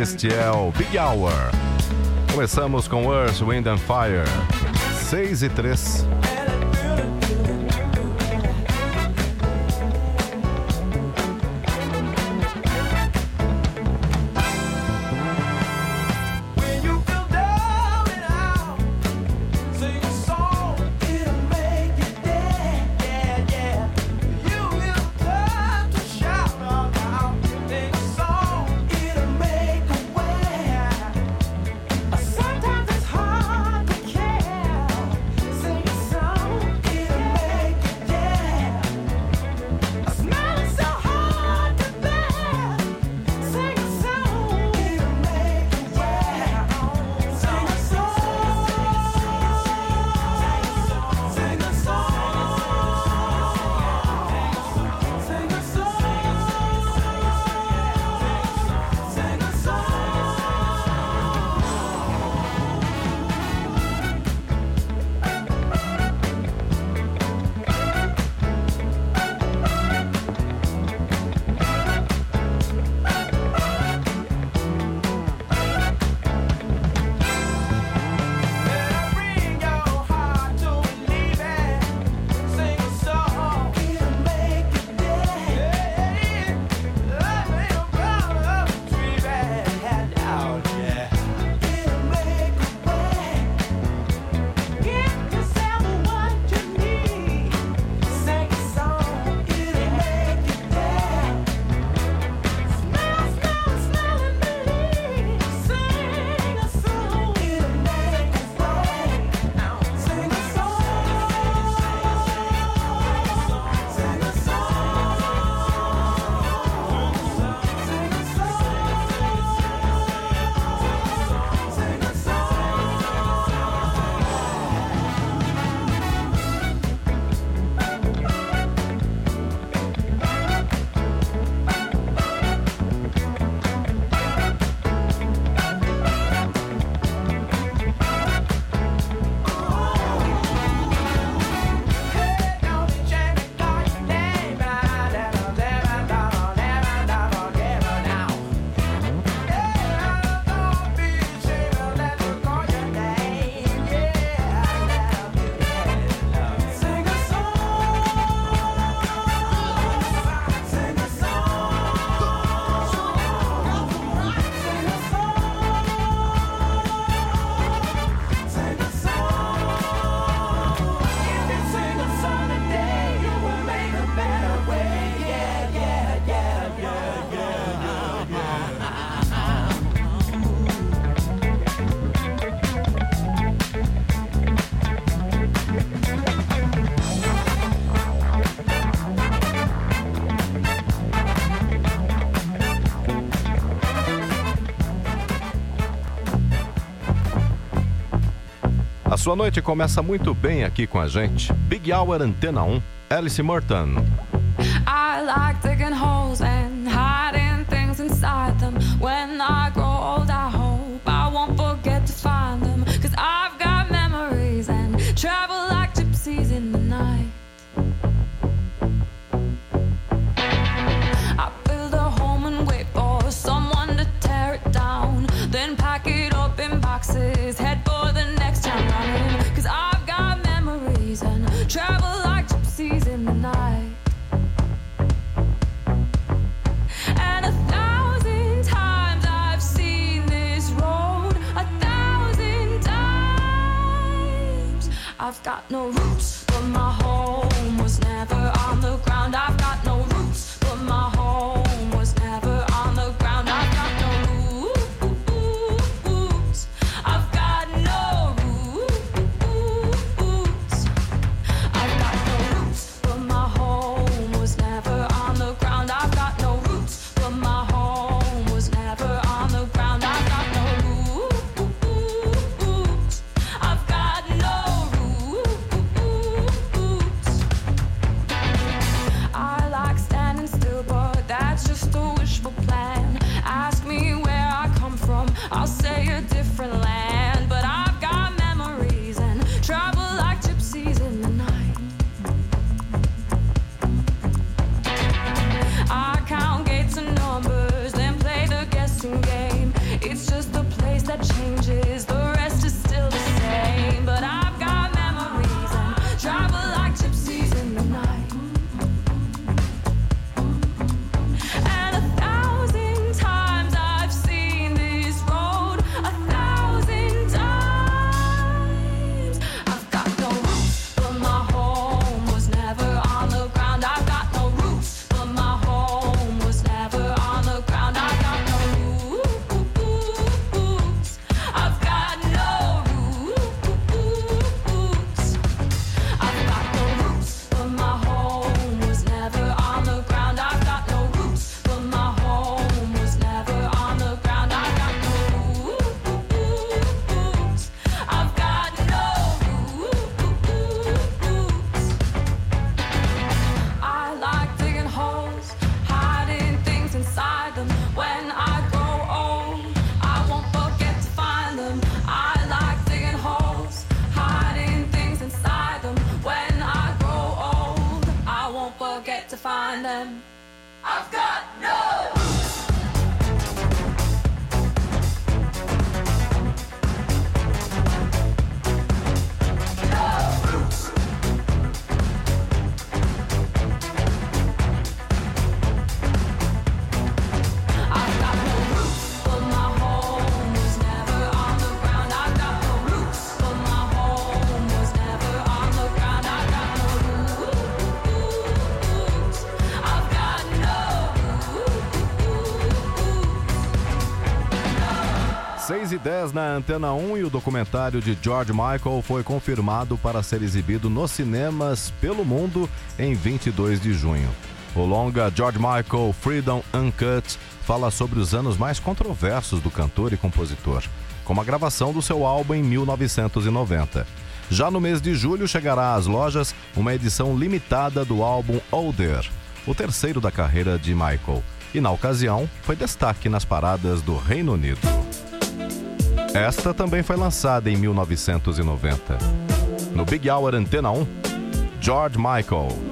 Este é o Big Hour. Começamos com Earth, Wind and Fire. 6 e 3. Sua noite começa muito bem aqui com a gente. Big Hour Antena 1, Alice Morton. no 10 na Antena 1 e o documentário de George Michael foi confirmado para ser exibido nos cinemas pelo mundo em 22 de junho. O longa George Michael Freedom Uncut fala sobre os anos mais controversos do cantor e compositor, como a gravação do seu álbum em 1990. Já no mês de julho chegará às lojas uma edição limitada do álbum Older, o terceiro da carreira de Michael, e na ocasião foi destaque nas paradas do Reino Unido. Esta também foi lançada em 1990. No Big Hour Antena 1, George Michael.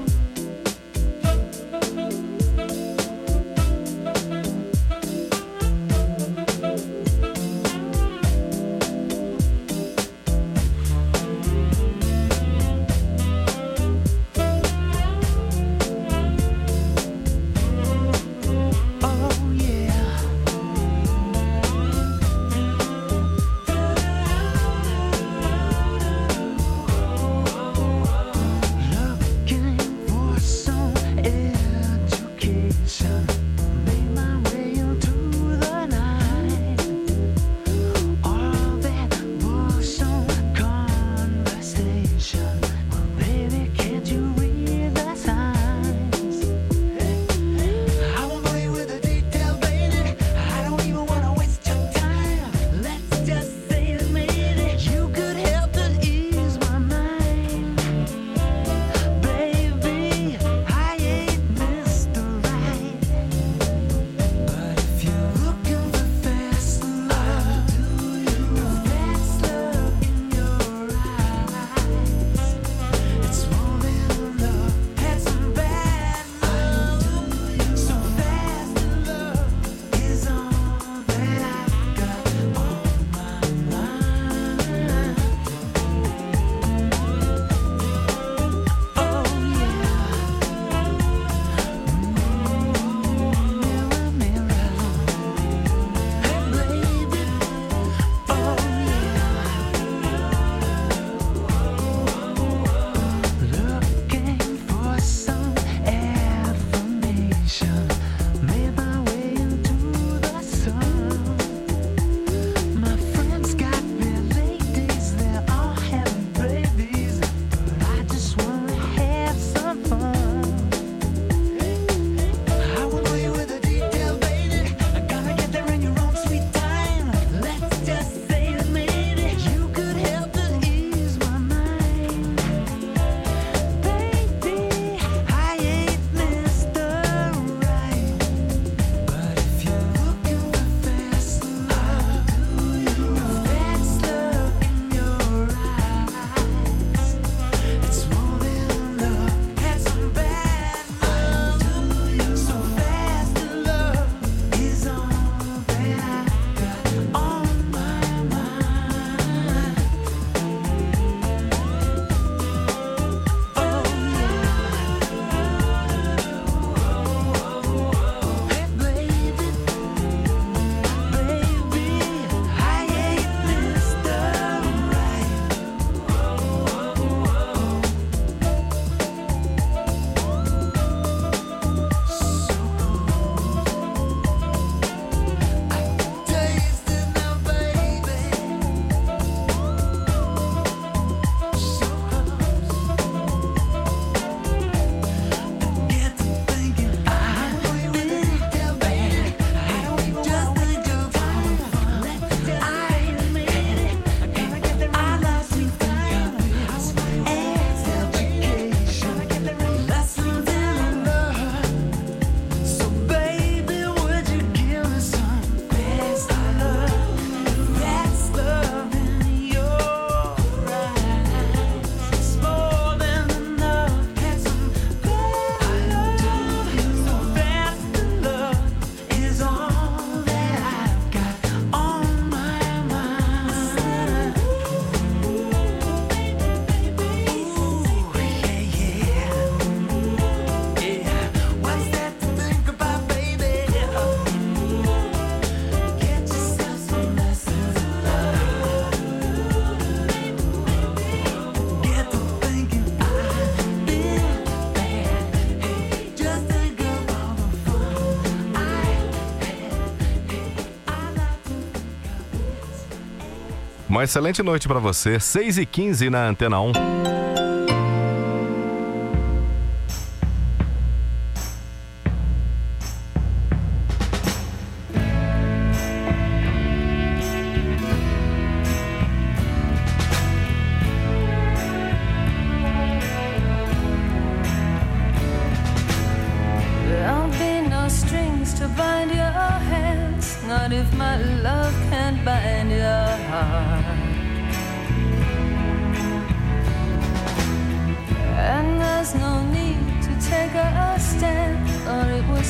Uma excelente noite para você. 6h15 na Antena 1.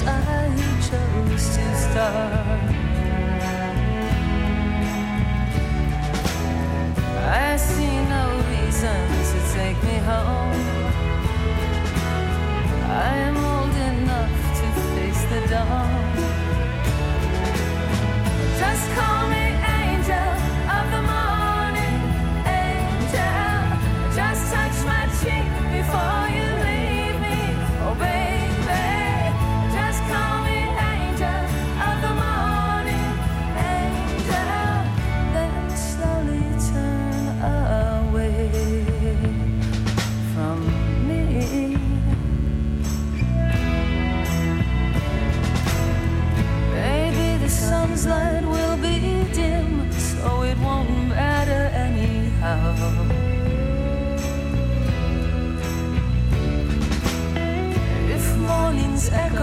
I chose to start. I see no reason to take me home. I am old enough to face the dawn. Just call me.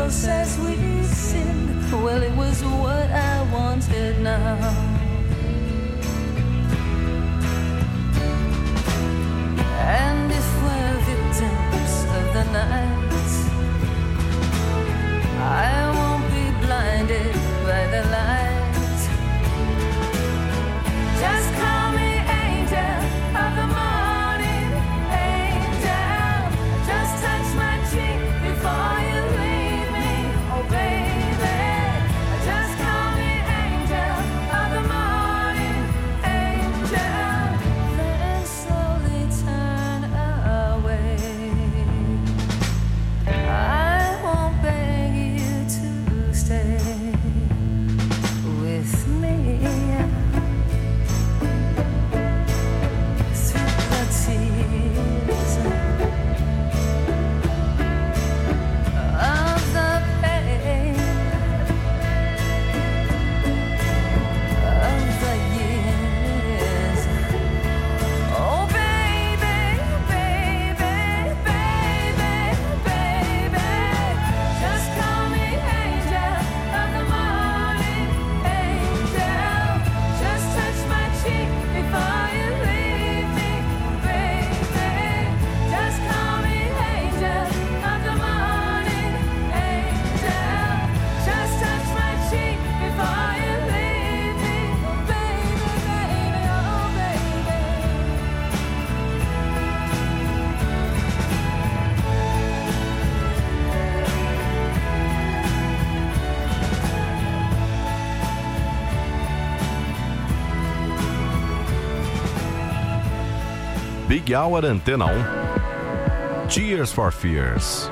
sinned. Well, it was what I wanted now. Happy Hour Antena 1. Tears for Fears.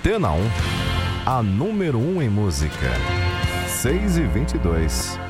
Antena 1, a número 1 em música. 6 e 22.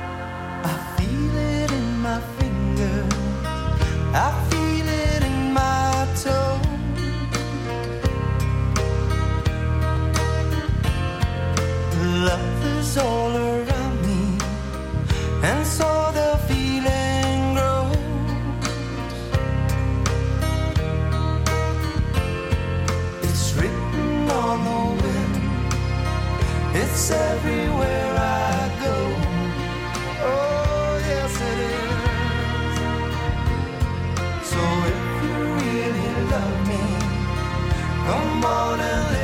No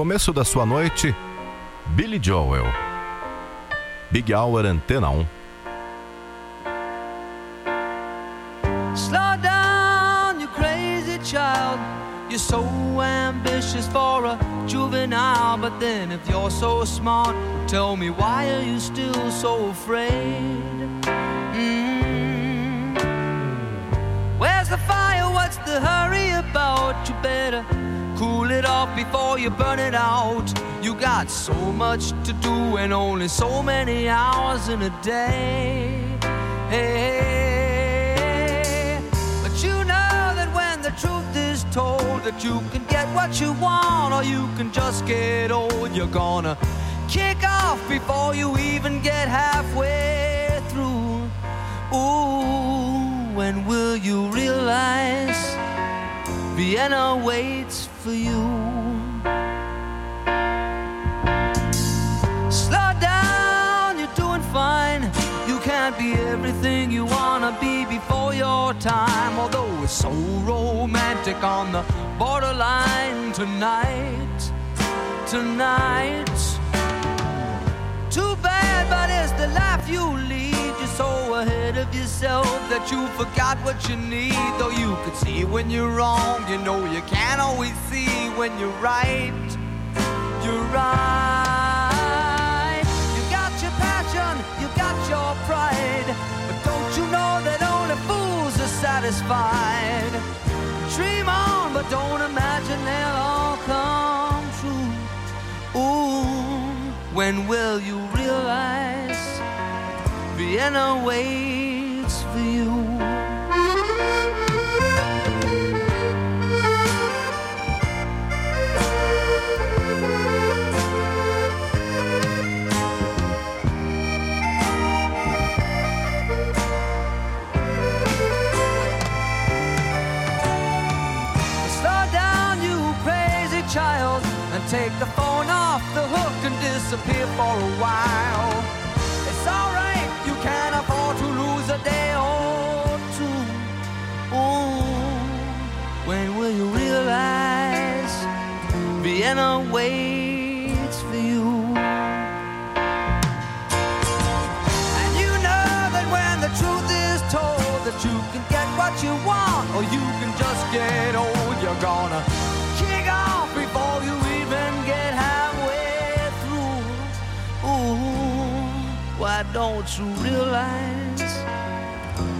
começo da sua noite, Billy Joel. Big Hour Antena 1. Slow down, you crazy child. You're so ambitious for a juvenile, but then if you're so smart, tell me why are you still so afraid? Mm. Where's the fire? What's the hurry about? You better cool it off before you burn it out. You got so much to do and only so many hours in a day. Hey, but you know that when the truth is told, that you can get what you want or you can just get old. You're gonna kick off before you even get halfway through. Ooh, when will you realize Vienna waits for you? Slow down, you're doing fine. You can't be everything you wanna be before your time. Although it's so romantic on the borderline tonight, tonight. Too bad, but it's the life you lead. So ahead of yourself that you forgot what you need. Though you could see when you're wrong, you know you can't always see when you're right. You're right. You got your passion, you got your pride. But don't you know that only fools are satisfied? Dream on, but don't imagine they'll all come true. Ooh. When will you realize Vienna waits for you? Slow down, you crazy child, and take the phone off the hook and disappear for a while. It's alright, you can afford to lose a day or two. Ooh, when will you realize Vienna waits for you? And you know that when the truth is told that you can get what you want or you can just get old, you're gonna don't you realize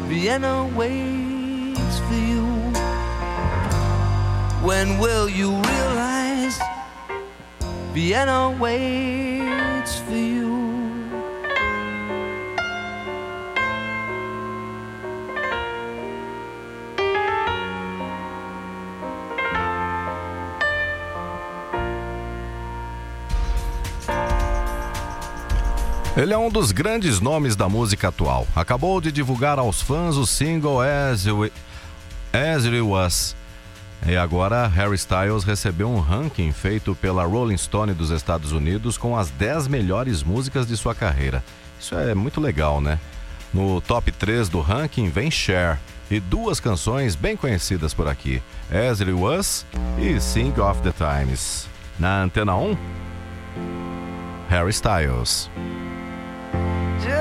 Vienna waits for you? When will you realize Vienna waits for you? Ele é um dos grandes nomes da música atual. Acabou de divulgar aos fãs o single As, We, As It Was. E agora Harry Styles recebeu um ranking feito pela Rolling Stone dos Estados Unidos com as 10 melhores músicas de sua carreira. Isso é muito legal, né? No top 3 do ranking vem Cher e duas canções bem conhecidas por aqui: As It Was e Sing of the Times. Na antena 1, Harry Styles.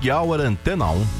Big Hour Antena 1.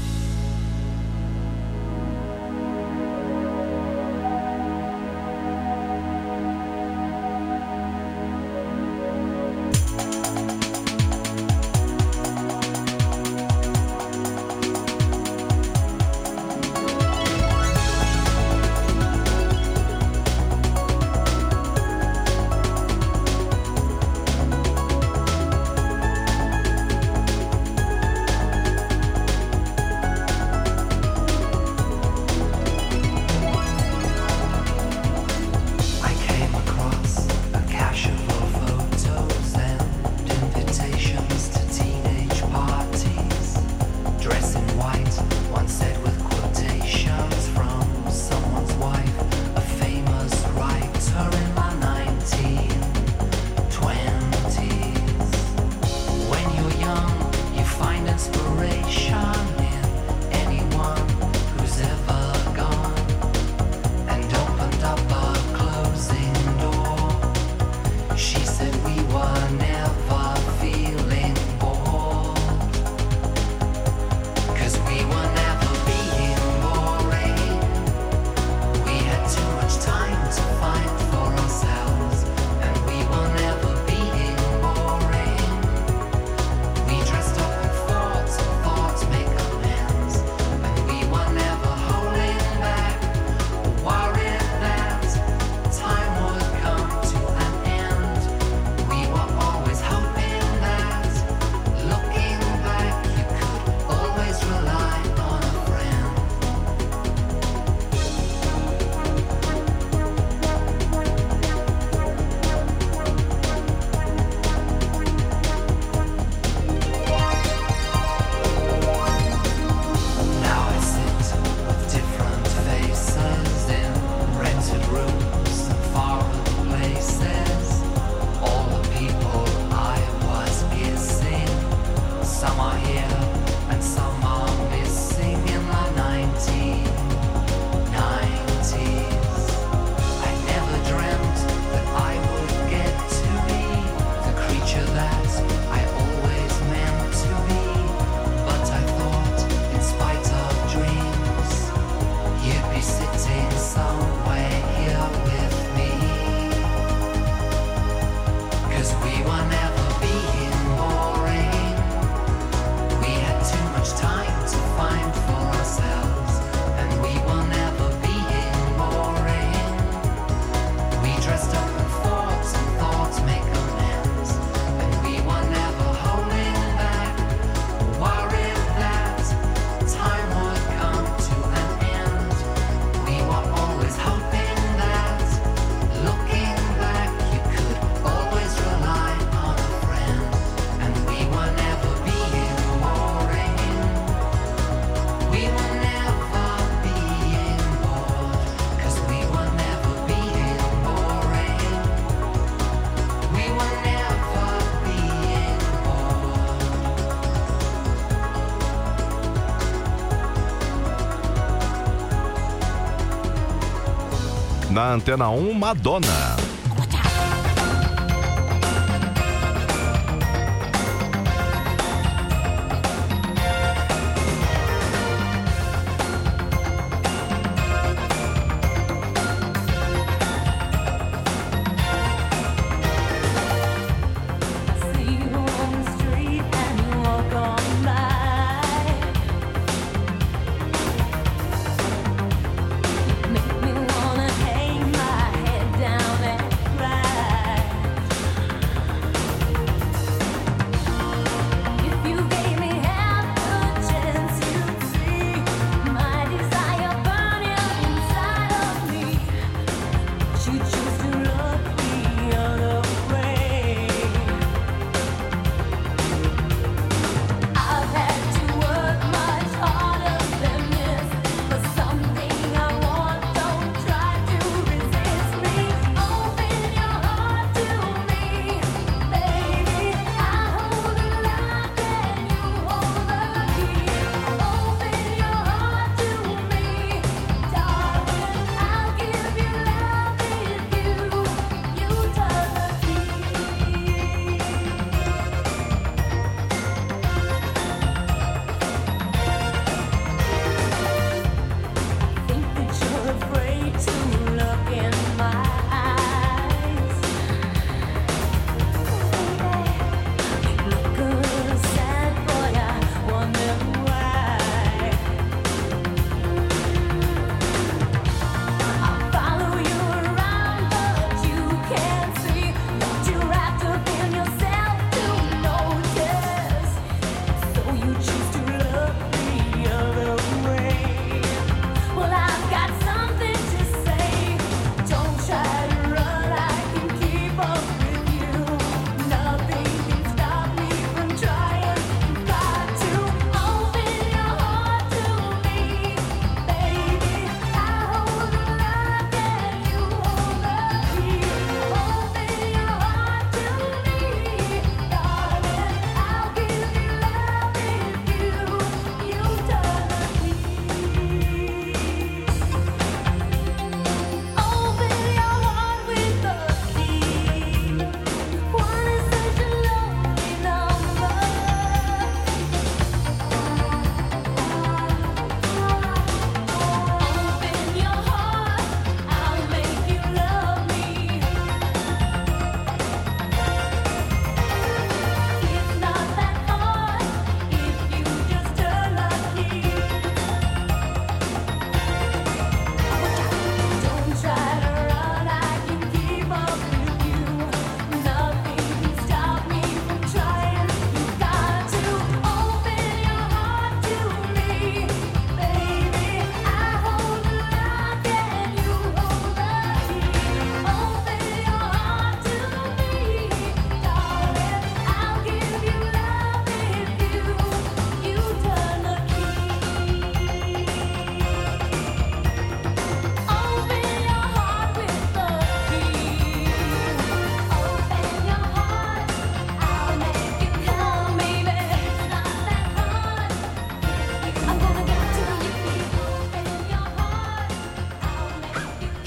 Na Antena 1 Madonna.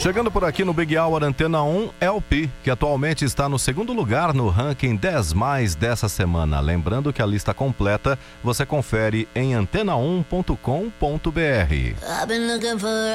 Chegando por aqui no Big Hour Antena 1, LP, que atualmente está no segundo lugar no ranking 10 mais dessa semana. Lembrando que a lista completa você confere em antena1.com.br. I've been looking for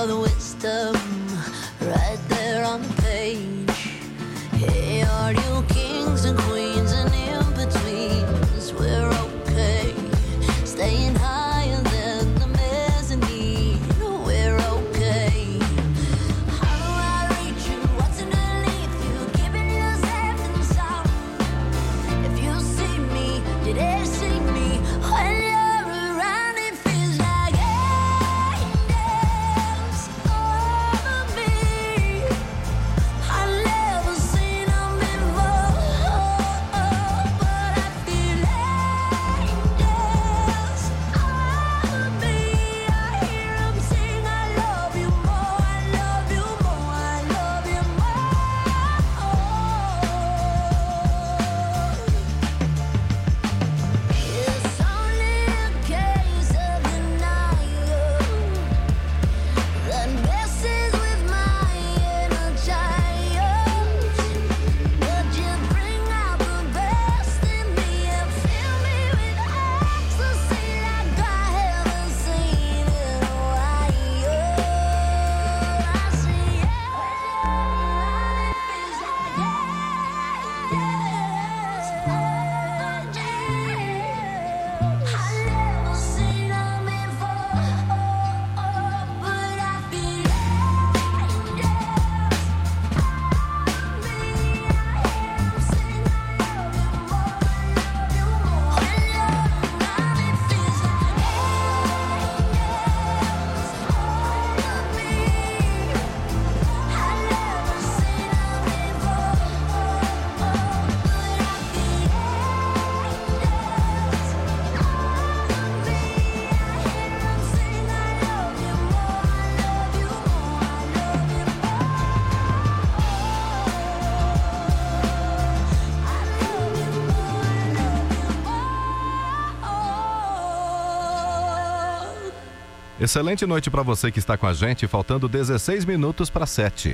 for the wisdom Excelente noite para você que está com a gente, faltando 16 minutos para 7.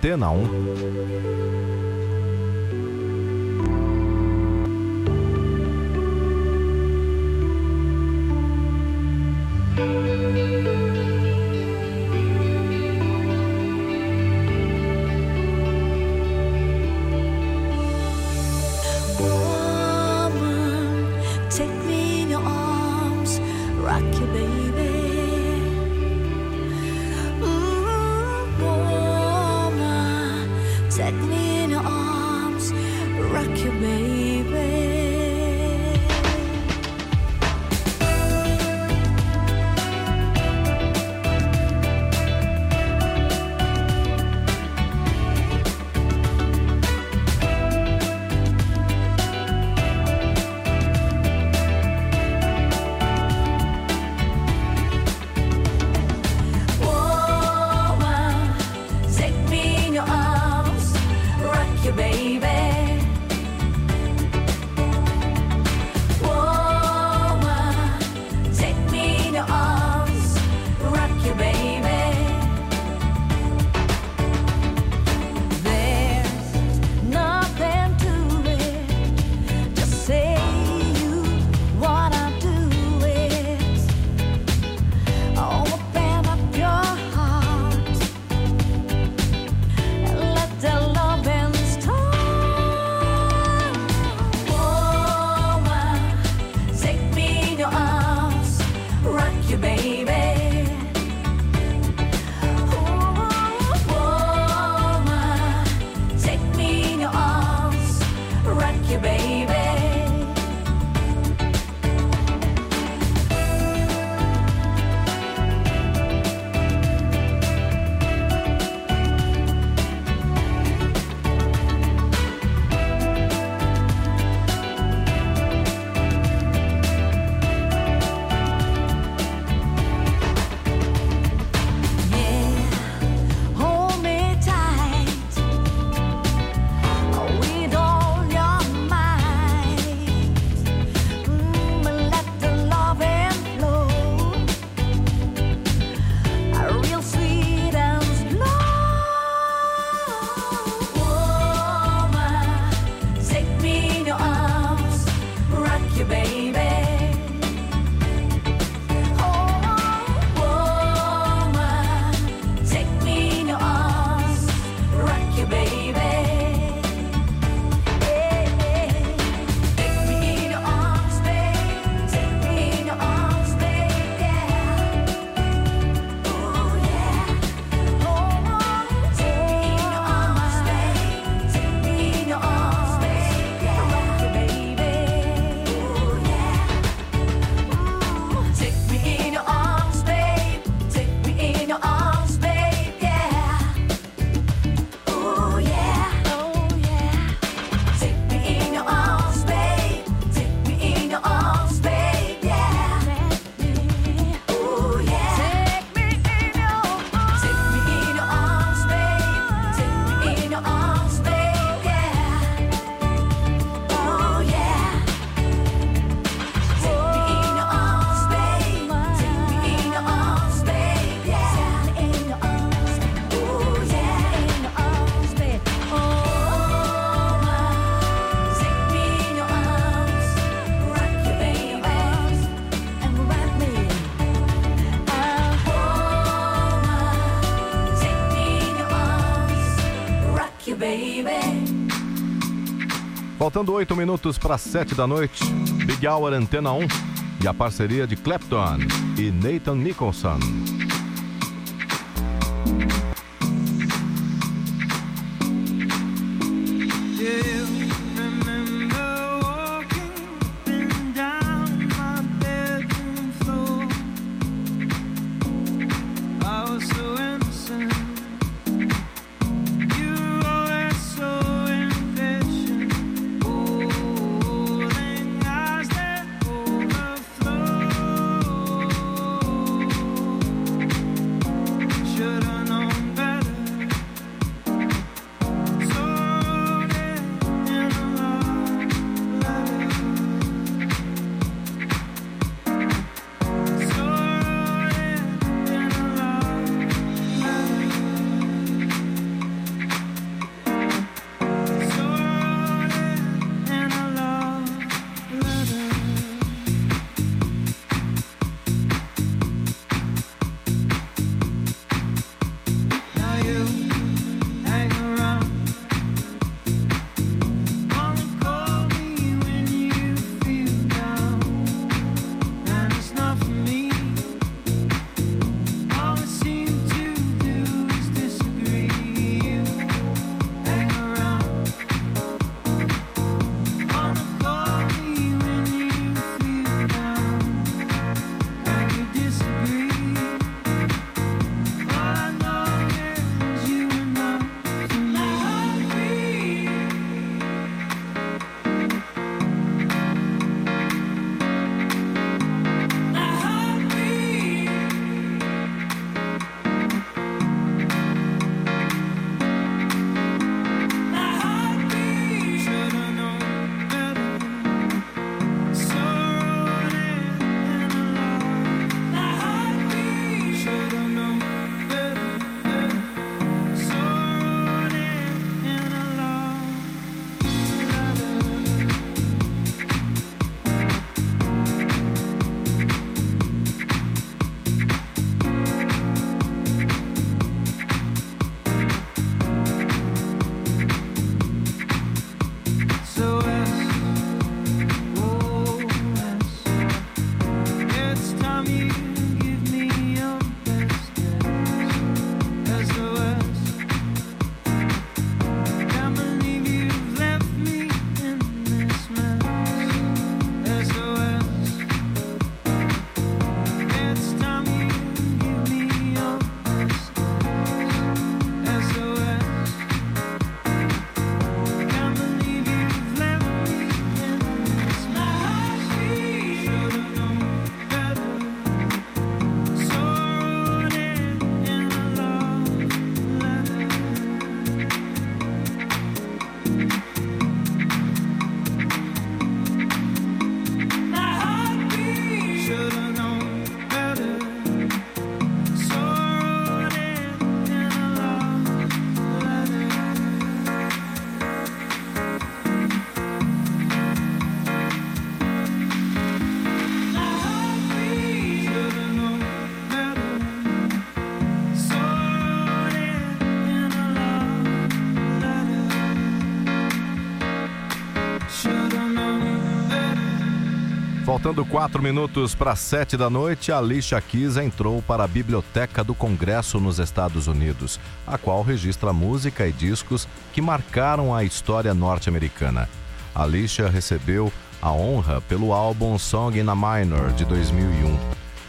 Antena 1. Faltando oito minutos para sete da noite, Big Hour Antena 1 e a parceria de Clapton e Nathan Nicholson. Faltando quatro minutos para sete da noite, Alicia Keys entrou para a Biblioteca do Congresso nos Estados Unidos, a qual registra música e discos que marcaram a história norte-americana. Alicia recebeu a honra pelo álbum Song in a Minor de 2001.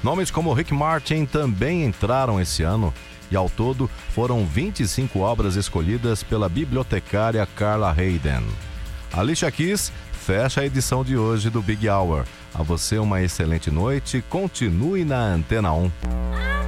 Nomes como Rick Martin também entraram esse ano e ao todo foram 25 obras escolhidas pela bibliotecária Carla Hayden. Alicia Keys fecha a edição de hoje do Big Hour. A você uma excelente noite. Continue na Antena 1.